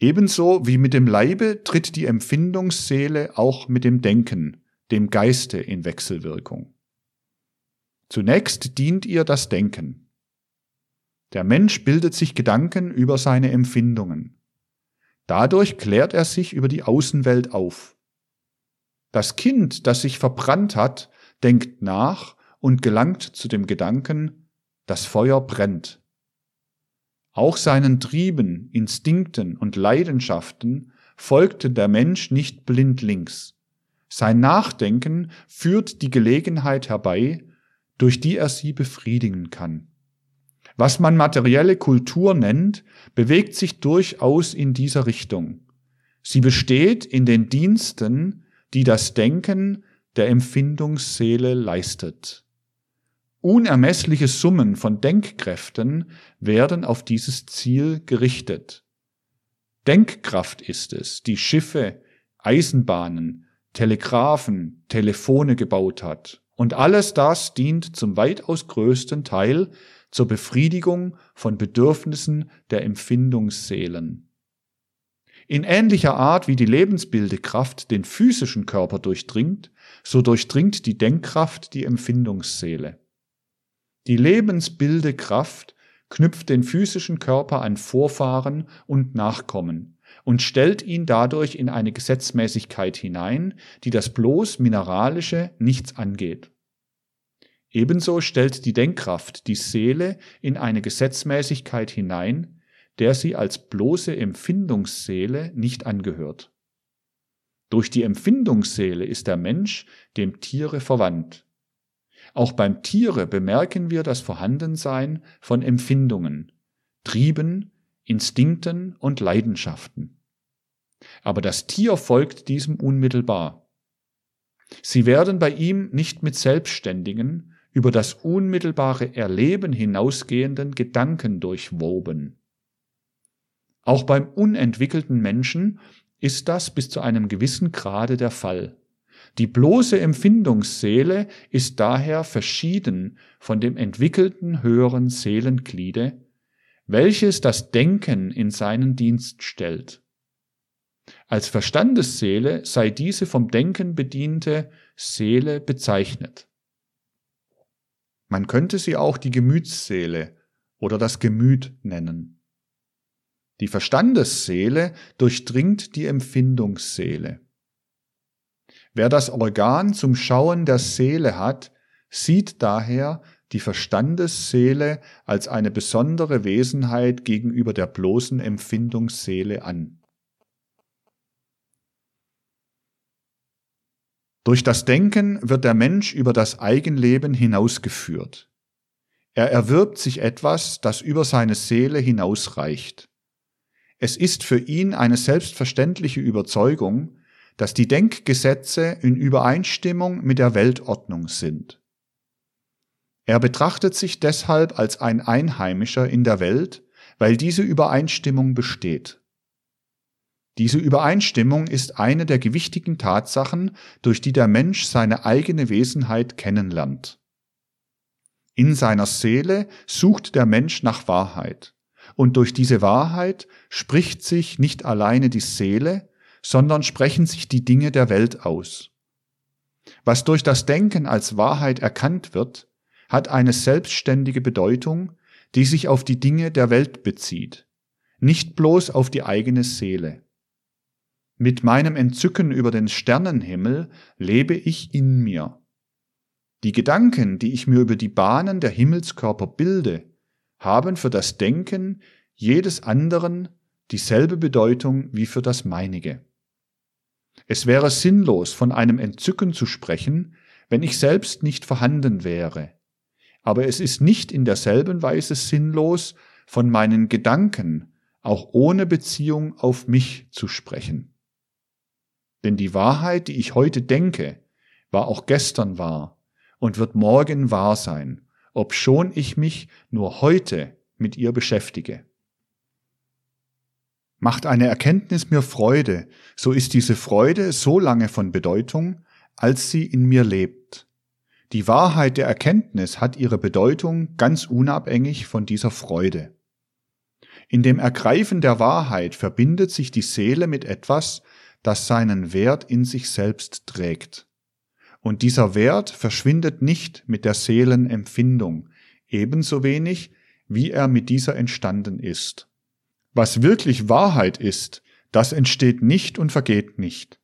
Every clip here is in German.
Ebenso wie mit dem Leibe tritt die Empfindungsseele auch mit dem Denken, dem Geiste in Wechselwirkung. Zunächst dient ihr das Denken. Der Mensch bildet sich Gedanken über seine Empfindungen. Dadurch klärt er sich über die Außenwelt auf. Das Kind, das sich verbrannt hat, denkt nach und gelangt zu dem Gedanken, das Feuer brennt. Auch seinen Trieben, Instinkten und Leidenschaften folgte der Mensch nicht blindlings. Sein Nachdenken führt die Gelegenheit herbei, durch die er sie befriedigen kann. Was man materielle Kultur nennt, bewegt sich durchaus in dieser Richtung. Sie besteht in den Diensten, die das Denken der Empfindungsseele leistet. Unermessliche Summen von Denkkräften werden auf dieses Ziel gerichtet. Denkkraft ist es, die Schiffe, Eisenbahnen, Telegraphen, Telefone gebaut hat. Und alles das dient zum weitaus größten Teil zur Befriedigung von Bedürfnissen der Empfindungsseelen. In ähnlicher Art wie die Lebensbildekraft den physischen Körper durchdringt, so durchdringt die Denkkraft die Empfindungsseele. Die Lebensbildekraft knüpft den physischen Körper an Vorfahren und Nachkommen und stellt ihn dadurch in eine Gesetzmäßigkeit hinein, die das bloß Mineralische nichts angeht. Ebenso stellt die Denkkraft die Seele in eine Gesetzmäßigkeit hinein, der sie als bloße Empfindungsseele nicht angehört. Durch die Empfindungsseele ist der Mensch dem Tiere verwandt. Auch beim Tiere bemerken wir das Vorhandensein von Empfindungen, Trieben, Instinkten und Leidenschaften. Aber das Tier folgt diesem unmittelbar. Sie werden bei ihm nicht mit selbstständigen, über das unmittelbare Erleben hinausgehenden Gedanken durchwoben. Auch beim unentwickelten Menschen ist das bis zu einem gewissen Grade der Fall. Die bloße Empfindungsseele ist daher verschieden von dem entwickelten höheren Seelengliede, welches das Denken in seinen Dienst stellt. Als Verstandesseele sei diese vom Denken bediente Seele bezeichnet. Man könnte sie auch die Gemütsseele oder das Gemüt nennen. Die Verstandesseele durchdringt die Empfindungsseele. Wer das Organ zum Schauen der Seele hat, sieht daher die Verstandesseele als eine besondere Wesenheit gegenüber der bloßen Empfindungsseele an. Durch das Denken wird der Mensch über das Eigenleben hinausgeführt. Er erwirbt sich etwas, das über seine Seele hinausreicht. Es ist für ihn eine selbstverständliche Überzeugung, dass die Denkgesetze in Übereinstimmung mit der Weltordnung sind. Er betrachtet sich deshalb als ein Einheimischer in der Welt, weil diese Übereinstimmung besteht. Diese Übereinstimmung ist eine der gewichtigen Tatsachen, durch die der Mensch seine eigene Wesenheit kennenlernt. In seiner Seele sucht der Mensch nach Wahrheit, und durch diese Wahrheit spricht sich nicht alleine die Seele, sondern sprechen sich die Dinge der Welt aus. Was durch das Denken als Wahrheit erkannt wird, hat eine selbstständige Bedeutung, die sich auf die Dinge der Welt bezieht, nicht bloß auf die eigene Seele. Mit meinem Entzücken über den Sternenhimmel lebe ich in mir. Die Gedanken, die ich mir über die Bahnen der Himmelskörper bilde, haben für das Denken jedes anderen dieselbe Bedeutung wie für das meinige. Es wäre sinnlos, von einem Entzücken zu sprechen, wenn ich selbst nicht vorhanden wäre. Aber es ist nicht in derselben Weise sinnlos, von meinen Gedanken auch ohne Beziehung auf mich zu sprechen. Denn die Wahrheit, die ich heute denke, war auch gestern wahr und wird morgen wahr sein, obschon ich mich nur heute mit ihr beschäftige. Macht eine Erkenntnis mir Freude, so ist diese Freude so lange von Bedeutung, als sie in mir lebt. Die Wahrheit der Erkenntnis hat ihre Bedeutung ganz unabhängig von dieser Freude. In dem Ergreifen der Wahrheit verbindet sich die Seele mit etwas, das seinen Wert in sich selbst trägt. Und dieser Wert verschwindet nicht mit der Seelenempfindung, ebenso wenig, wie er mit dieser entstanden ist. Was wirklich Wahrheit ist, das entsteht nicht und vergeht nicht.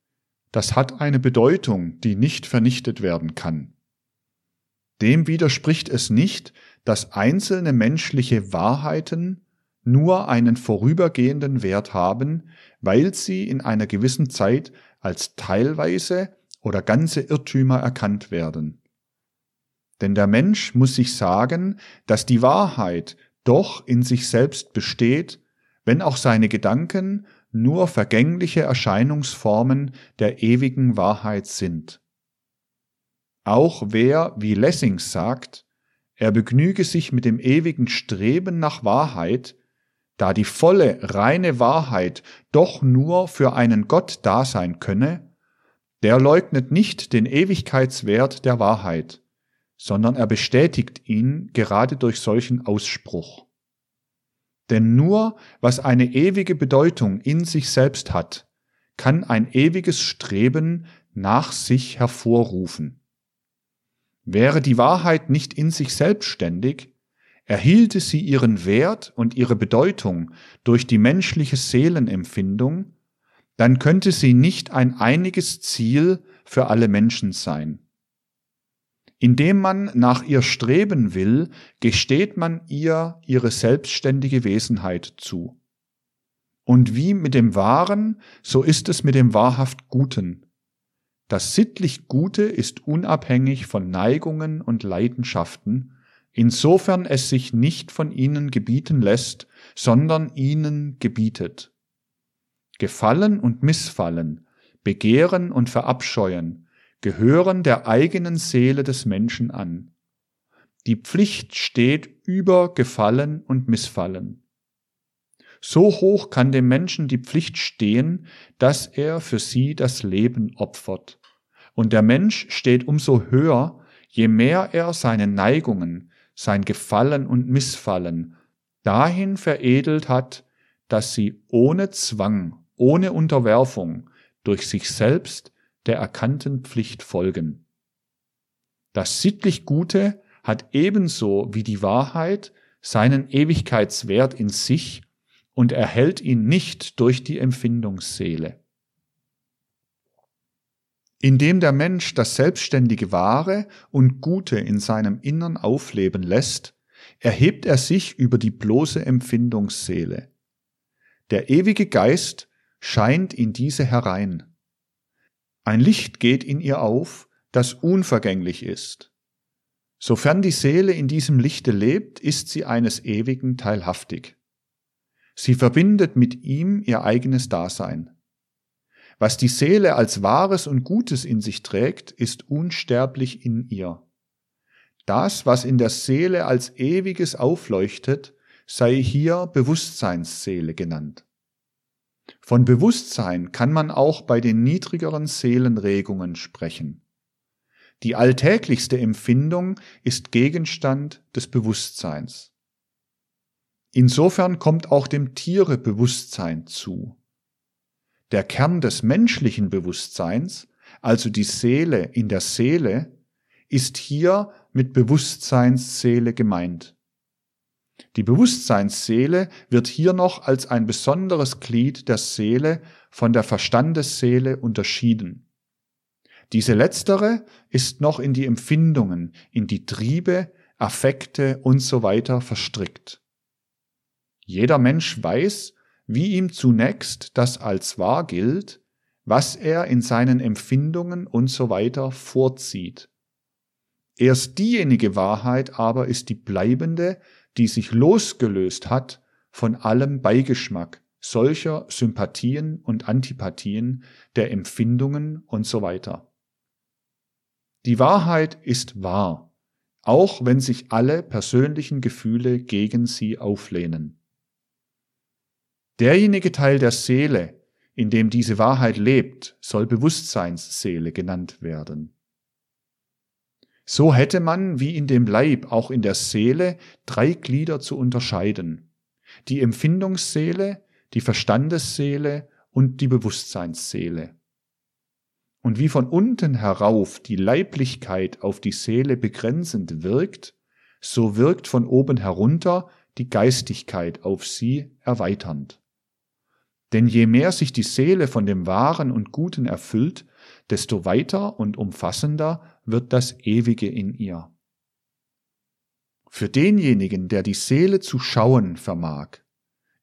Das hat eine Bedeutung, die nicht vernichtet werden kann. Dem widerspricht es nicht, dass einzelne menschliche Wahrheiten nur einen vorübergehenden Wert haben, weil sie in einer gewissen Zeit als teilweise oder ganze Irrtümer erkannt werden. Denn der Mensch muss sich sagen, dass die Wahrheit doch in sich selbst besteht, wenn auch seine Gedanken nur vergängliche Erscheinungsformen der ewigen Wahrheit sind. Auch wer, wie Lessing sagt, er begnüge sich mit dem ewigen Streben nach Wahrheit, da die volle, reine Wahrheit doch nur für einen Gott da sein könne, der leugnet nicht den Ewigkeitswert der Wahrheit, sondern er bestätigt ihn gerade durch solchen Ausspruch. Denn nur was eine ewige Bedeutung in sich selbst hat, kann ein ewiges Streben nach sich hervorrufen. Wäre die Wahrheit nicht in sich selbstständig, erhielte sie ihren Wert und ihre Bedeutung durch die menschliche Seelenempfindung, dann könnte sie nicht ein einiges Ziel für alle Menschen sein. Indem man nach ihr streben will, gesteht man ihr ihre selbstständige Wesenheit zu. Und wie mit dem Wahren, so ist es mit dem wahrhaft Guten. Das sittlich Gute ist unabhängig von Neigungen und Leidenschaften, insofern es sich nicht von ihnen gebieten lässt, sondern ihnen gebietet. Gefallen und Missfallen, Begehren und Verabscheuen gehören der eigenen Seele des Menschen an. Die Pflicht steht über Gefallen und Missfallen. So hoch kann dem Menschen die Pflicht stehen, dass er für sie das Leben opfert. Und der Mensch steht umso höher, je mehr er seine Neigungen, sein Gefallen und Missfallen dahin veredelt hat, dass sie ohne Zwang, ohne Unterwerfung durch sich selbst der erkannten Pflicht folgen. Das sittlich Gute hat ebenso wie die Wahrheit seinen Ewigkeitswert in sich und erhält ihn nicht durch die Empfindungsseele. Indem der Mensch das selbstständige Wahre und Gute in seinem Innern aufleben lässt, erhebt er sich über die bloße Empfindungsseele. Der ewige Geist scheint in diese herein. Ein Licht geht in ihr auf, das unvergänglich ist. Sofern die Seele in diesem Lichte lebt, ist sie eines Ewigen teilhaftig. Sie verbindet mit ihm ihr eigenes Dasein. Was die Seele als Wahres und Gutes in sich trägt, ist unsterblich in ihr. Das, was in der Seele als Ewiges aufleuchtet, sei hier Bewusstseinsseele genannt. Von Bewusstsein kann man auch bei den niedrigeren Seelenregungen sprechen. Die alltäglichste Empfindung ist Gegenstand des Bewusstseins. Insofern kommt auch dem Tiere Bewusstsein zu. Der Kern des menschlichen Bewusstseins, also die Seele in der Seele, ist hier mit Bewusstseinsseele gemeint. Die Bewusstseinsseele wird hier noch als ein besonderes Glied der Seele von der Verstandesseele unterschieden. Diese letztere ist noch in die Empfindungen, in die Triebe, Affekte und so weiter verstrickt. Jeder Mensch weiß, wie ihm zunächst das als wahr gilt, was er in seinen Empfindungen und so weiter vorzieht. Erst diejenige Wahrheit aber ist die bleibende, die sich losgelöst hat von allem Beigeschmack solcher Sympathien und Antipathien der Empfindungen und so weiter. Die Wahrheit ist wahr, auch wenn sich alle persönlichen Gefühle gegen sie auflehnen. Derjenige Teil der Seele, in dem diese Wahrheit lebt, soll Bewusstseinsseele genannt werden. So hätte man wie in dem Leib auch in der Seele drei Glieder zu unterscheiden. die Empfindungsseele, die Verstandesseele und die Bewusstseinsseele. Und wie von unten herauf die Leiblichkeit auf die Seele begrenzend wirkt, so wirkt von oben herunter die Geistigkeit auf sie erweiternd. Denn je mehr sich die Seele von dem Wahren und Guten erfüllt, desto weiter und umfassender wird das Ewige in ihr. Für denjenigen, der die Seele zu schauen vermag,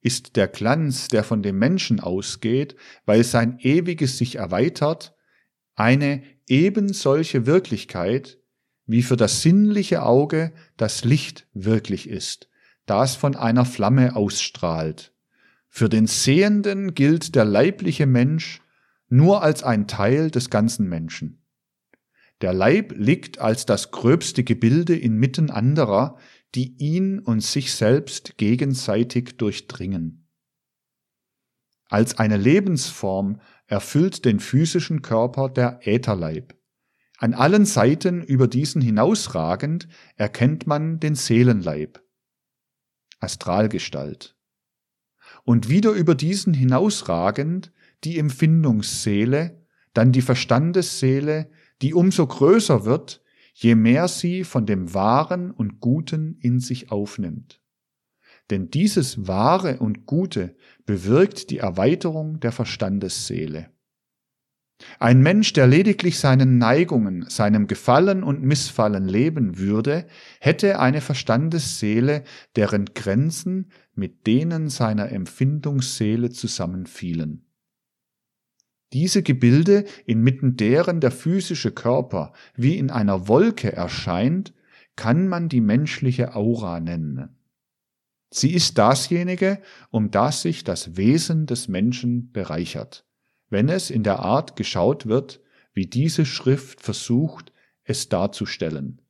ist der Glanz, der von dem Menschen ausgeht, weil sein Ewiges sich erweitert, eine eben solche Wirklichkeit, wie für das sinnliche Auge das Licht wirklich ist, das von einer Flamme ausstrahlt. Für den Sehenden gilt der leibliche Mensch nur als ein Teil des ganzen Menschen. Der Leib liegt als das gröbste Gebilde inmitten anderer, die ihn und sich selbst gegenseitig durchdringen. Als eine Lebensform erfüllt den physischen Körper der Ätherleib. An allen Seiten über diesen hinausragend erkennt man den Seelenleib, Astralgestalt. Und wieder über diesen hinausragend die Empfindungsseele, dann die Verstandesseele, die umso größer wird, je mehr sie von dem Wahren und Guten in sich aufnimmt. Denn dieses Wahre und Gute bewirkt die Erweiterung der Verstandesseele. Ein Mensch, der lediglich seinen Neigungen, seinem Gefallen und Missfallen leben würde, hätte eine Verstandesseele, deren Grenzen mit denen seiner Empfindungsseele zusammenfielen. Diese Gebilde, inmitten deren der physische Körper wie in einer Wolke erscheint, kann man die menschliche Aura nennen. Sie ist dasjenige, um das sich das Wesen des Menschen bereichert, wenn es in der Art geschaut wird, wie diese Schrift versucht, es darzustellen.